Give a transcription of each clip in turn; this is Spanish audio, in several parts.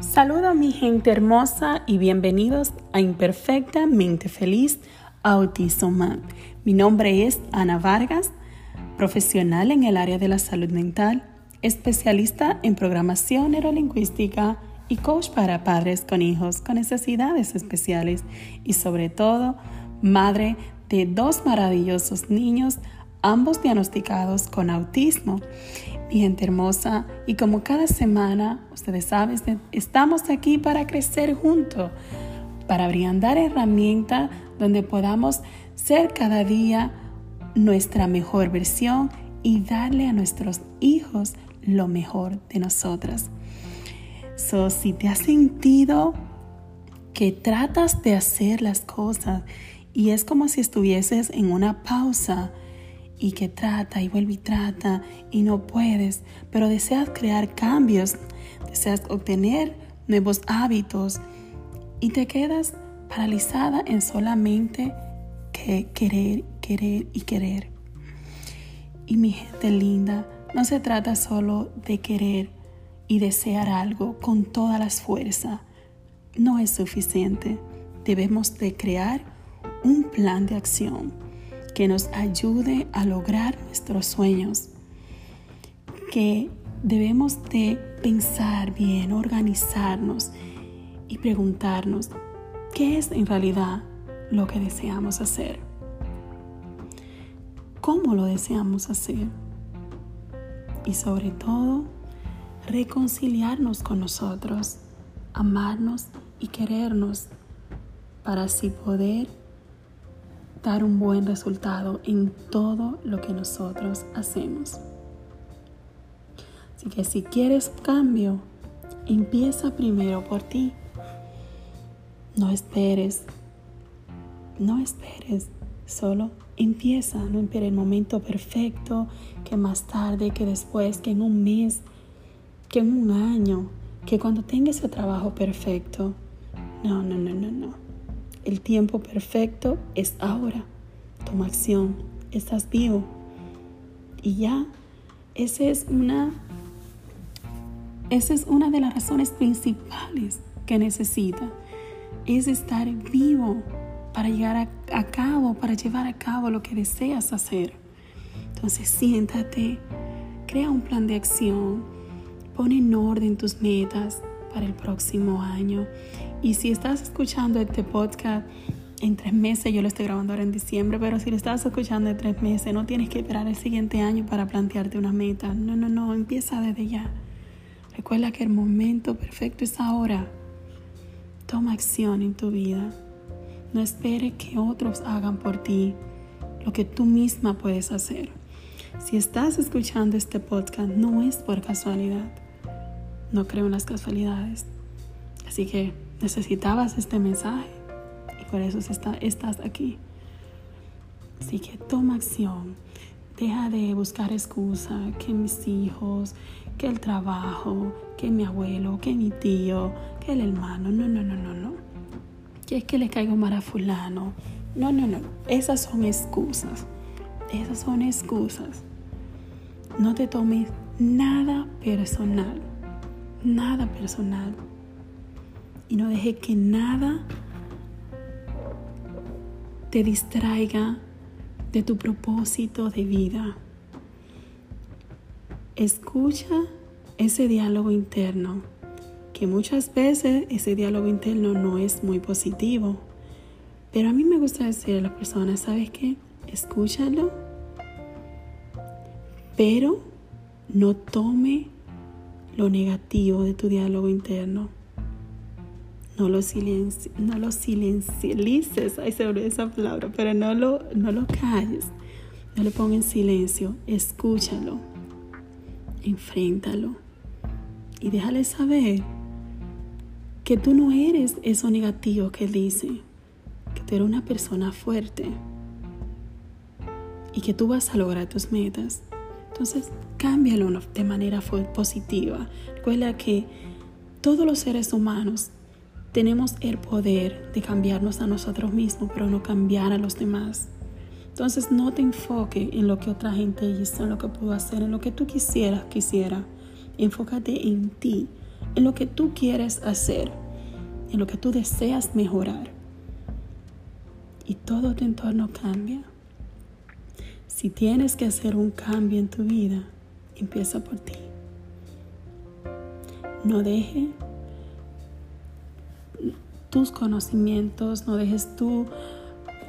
Saludo a mi gente hermosa y bienvenidos a Imperfectamente Feliz Autismo Mi nombre es Ana Vargas, profesional en el área de la salud mental, especialista en programación neurolingüística y coach para padres con hijos con necesidades especiales y sobre todo madre de dos maravillosos niños, ambos diagnosticados con autismo mi gente hermosa. Y como cada semana, ustedes saben, estamos aquí para crecer juntos, para brindar herramientas donde podamos ser cada día nuestra mejor versión y darle a nuestros hijos lo mejor de nosotras. So, si te has sentido que tratas de hacer las cosas y es como si estuvieses en una pausa, y que trata y vuelve y trata y no puedes, pero deseas crear cambios, deseas obtener nuevos hábitos y te quedas paralizada en solamente que querer, querer y querer. Y mi gente linda, no se trata solo de querer y desear algo con todas las fuerzas. No es suficiente. Debemos de crear un plan de acción que nos ayude a lograr nuestros sueños, que debemos de pensar bien, organizarnos y preguntarnos qué es en realidad lo que deseamos hacer, cómo lo deseamos hacer y sobre todo reconciliarnos con nosotros, amarnos y querernos para así poder dar un buen resultado en todo lo que nosotros hacemos. Así que si quieres cambio, empieza primero por ti. No esperes, no esperes, solo empieza, no esperes el momento perfecto, que más tarde, que después, que en un mes, que en un año, que cuando tengas ese trabajo perfecto. No, no, no, no, no. El tiempo perfecto es ahora. Toma acción. Estás vivo. Y ya, esa es una, esa es una de las razones principales que necesita. Es estar vivo para llegar a, a cabo, para llevar a cabo lo que deseas hacer. Entonces siéntate, crea un plan de acción, pon en orden tus metas para el próximo año y si estás escuchando este podcast en tres meses, yo lo estoy grabando ahora en diciembre, pero si lo estás escuchando en tres meses, no tienes que esperar el siguiente año para plantearte una meta. No, no, no, empieza desde ya. Recuerda que el momento perfecto es ahora. Toma acción en tu vida. No espere que otros hagan por ti lo que tú misma puedes hacer. Si estás escuchando este podcast, no es por casualidad. No creo en las casualidades. Así que necesitabas este mensaje y por eso estás aquí. Así que toma acción. Deja de buscar excusa que mis hijos, que el trabajo, que mi abuelo, que mi tío, que el hermano. No, no, no, no, no. Que es que le caigo mal a fulano. No, no, no. Esas son excusas. Esas son excusas. No te tomes nada personal. Nada personal y no deje que nada te distraiga de tu propósito de vida. Escucha ese diálogo interno, que muchas veces ese diálogo interno no es muy positivo. Pero a mí me gusta decir a las personas, ¿sabes qué? Escúchalo, pero no tome lo negativo de tu diálogo interno no lo, silenci no lo silencialices, ay se olvidó esa palabra, pero no lo, no lo calles, no le pongas en silencio, escúchalo, enfréntalo y déjale saber que tú no eres eso negativo que dice, que tú eres una persona fuerte y que tú vas a lograr tus metas. Entonces, cámbialo de manera positiva. Recuerda que todos los seres humanos tenemos el poder de cambiarnos a nosotros mismos, pero no cambiar a los demás. Entonces no te enfoques en lo que otra gente hizo, en lo que pudo hacer, en lo que tú quisieras, quisiera. Enfócate en ti, en lo que tú quieres hacer, en lo que tú deseas mejorar. Y todo tu entorno cambia. Si tienes que hacer un cambio en tu vida, empieza por ti. No deje tus conocimientos, no dejes tu,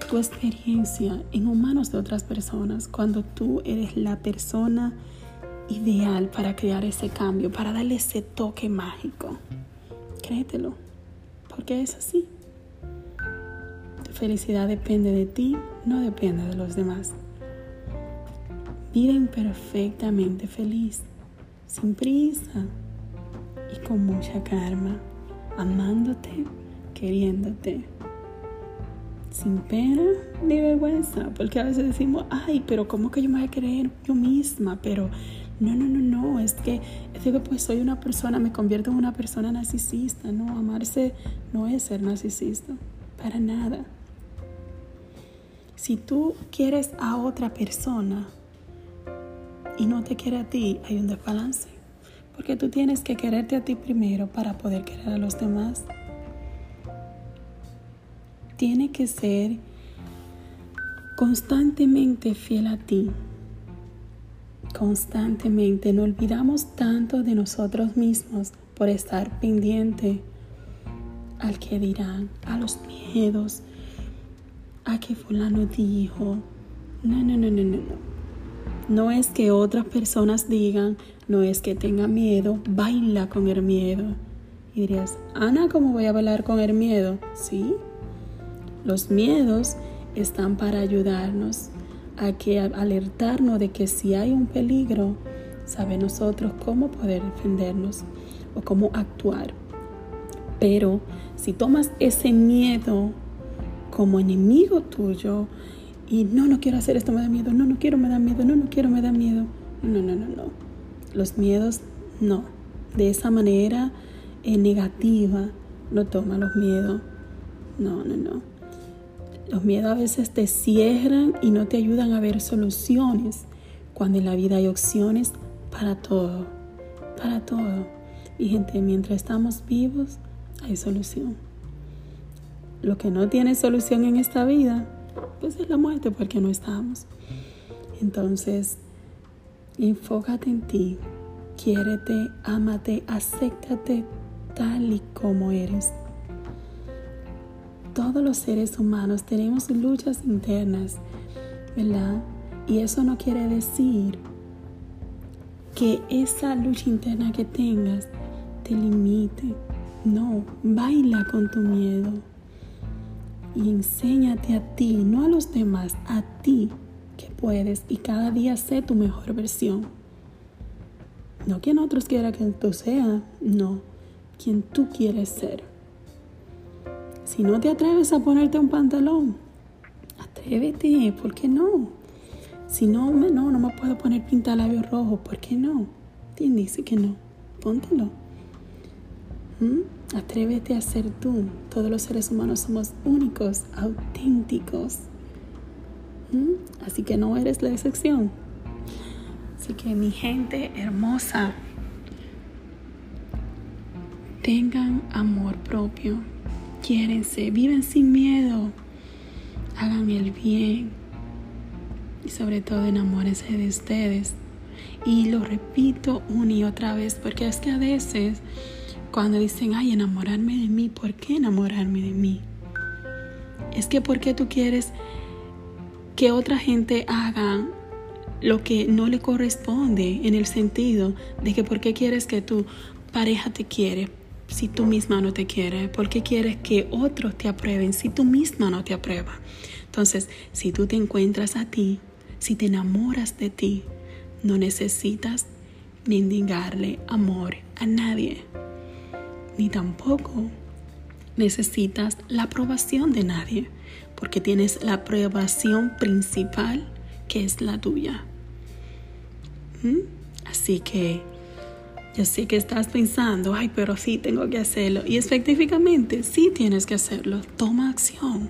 tu experiencia en manos de otras personas cuando tú eres la persona ideal para crear ese cambio, para darle ese toque mágico. Créetelo, porque es así. Tu felicidad depende de ti, no depende de los demás. Vive imperfectamente feliz, sin prisa y con mucha karma, amándote, queriéndote, sin pena ni vergüenza, porque a veces decimos, ay, pero ¿cómo que yo me voy a querer yo misma? Pero no, no, no, no, es que, es que pues soy una persona, me convierto en una persona narcisista, no, amarse no es ser narcisista, para nada. Si tú quieres a otra persona y no te quiere a ti, hay un desbalance, porque tú tienes que quererte a ti primero para poder querer a los demás. Tiene que ser constantemente fiel a ti constantemente. No olvidamos tanto de nosotros mismos por estar pendiente al que dirán, a los miedos, a que fulano dijo. No, no, no, no, no, no. No es que otras personas digan, no es que tenga miedo, baila con el miedo. Y dirías, Ana, ¿cómo voy a bailar con el miedo? Sí. Los miedos están para ayudarnos a que alertarnos de que si hay un peligro, sabe nosotros cómo poder defendernos o cómo actuar. Pero si tomas ese miedo como enemigo tuyo y no, no quiero hacer esto, me da miedo, no, no quiero, me da miedo, no, no quiero, me da miedo. No, no, no, no. Los miedos, no. De esa manera eh, negativa, no toma los miedos. No, no, no. Los miedos a veces te cierran y no te ayudan a ver soluciones, cuando en la vida hay opciones para todo, para todo. Y gente, mientras estamos vivos, hay solución. Lo que no tiene solución en esta vida, pues es la muerte porque no estamos. Entonces, enfócate en ti, quiérete, ámate, acéptate tal y como eres todos los seres humanos tenemos luchas internas, ¿verdad? Y eso no quiere decir que esa lucha interna que tengas te limite. No, baila con tu miedo y enséñate a ti, no a los demás, a ti que puedes y cada día sé tu mejor versión. No quien otros quiera que tú seas, no, quien tú quieres ser. Si no te atreves a ponerte un pantalón, atrévete, ¿por qué no? Si no, no, no me puedo poner labios rojo, ¿por qué no? ¿Quién dice que no? Póntelo. ¿Mm? Atrévete a ser tú. Todos los seres humanos somos únicos, auténticos. ¿Mm? Así que no eres la excepción. Así que mi gente hermosa, tengan amor propio quiérense, viven sin miedo, hagan el bien y sobre todo enamórense de ustedes. Y lo repito una y otra vez porque es que a veces cuando dicen, ay, enamorarme de mí, ¿por qué enamorarme de mí? Es que porque tú quieres que otra gente haga lo que no le corresponde en el sentido de que por qué quieres que tu pareja te quiere, si tú misma no te quieres? ¿Por qué quieres que otros te aprueben si tú misma no te apruebas? Entonces, si tú te encuentras a ti, si te enamoras de ti, no necesitas mendigarle amor a nadie, ni tampoco necesitas la aprobación de nadie, porque tienes la aprobación principal que es la tuya. ¿Mm? Así que yo sé que estás pensando, ay, pero sí tengo que hacerlo. Y específicamente, sí tienes que hacerlo. Toma acción.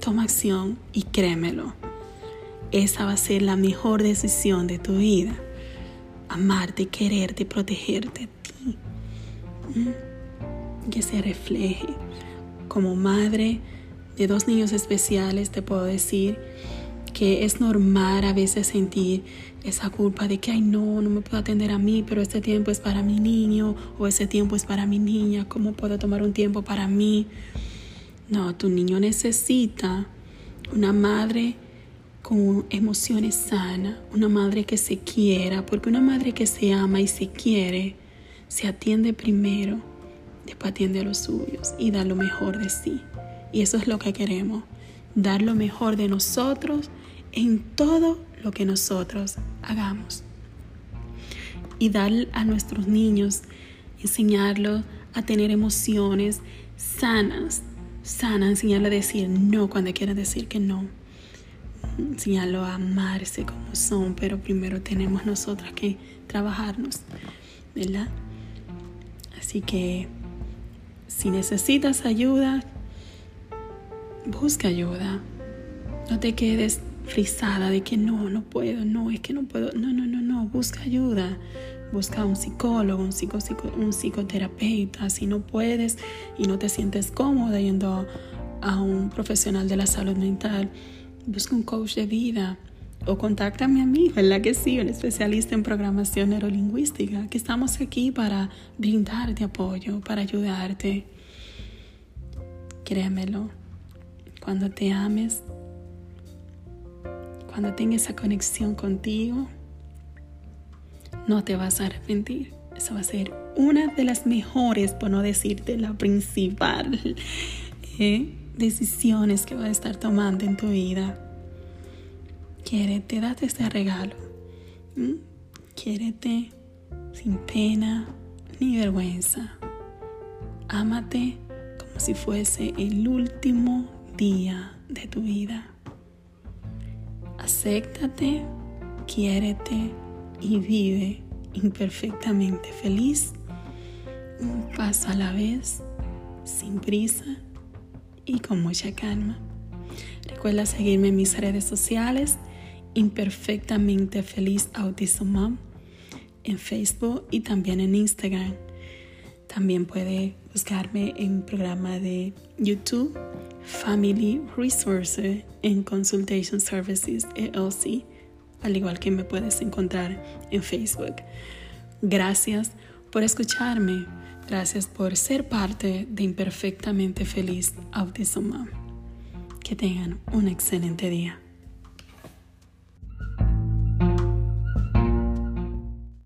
Toma acción y créemelo. Esa va a ser la mejor decisión de tu vida. Amarte, quererte, protegerte a ti. Que se refleje. Como madre de dos niños especiales te puedo decir que es normal a veces sentir esa culpa de que, ay, no, no me puedo atender a mí, pero este tiempo es para mi niño o ese tiempo es para mi niña, ¿cómo puedo tomar un tiempo para mí? No, tu niño necesita una madre con emociones sanas, una madre que se quiera, porque una madre que se ama y se quiere, se atiende primero, después atiende a los suyos y da lo mejor de sí. Y eso es lo que queremos, dar lo mejor de nosotros en todo lo que nosotros hagamos. Y dar a nuestros niños, enseñarlos a tener emociones sanas, sana, enseñarle a decir no cuando quiera decir que no. Enseñarlo a amarse como son, pero primero tenemos nosotras que trabajarnos, ¿verdad? Así que si necesitas ayuda, busca ayuda. No te quedes frisada de que no, no puedo, no, es que no puedo. No, no, no, no, busca ayuda busca un psicólogo, un, psico, un psicoterapeuta. Si no puedes y no te sientes cómoda yendo a un profesional de la salud mental, busca un coach de vida o contáctame a mí, ¿verdad que sí? Un especialista en programación neurolingüística, que estamos aquí para brindarte apoyo, para ayudarte. Créemelo, cuando te ames, cuando tengas esa conexión contigo, no te vas a arrepentir. Eso va a ser una de las mejores, por no decirte la principal, ¿eh? decisiones que vas a estar tomando en tu vida. Quiérete, date este regalo. Quiérete sin pena ni vergüenza. Ámate como si fuese el último día de tu vida. Acéptate, quiérete y vive imperfectamente feliz, un paso a la vez, sin prisa y con mucha calma. Recuerda seguirme en mis redes sociales, imperfectamente feliz Autism en Facebook y también en Instagram. También puede buscarme en programa de YouTube Family Resources en Consultation Services LLC al igual que me puedes encontrar en Facebook. Gracias por escucharme. Gracias por ser parte de Imperfectamente Feliz Autism Que tengan un excelente día.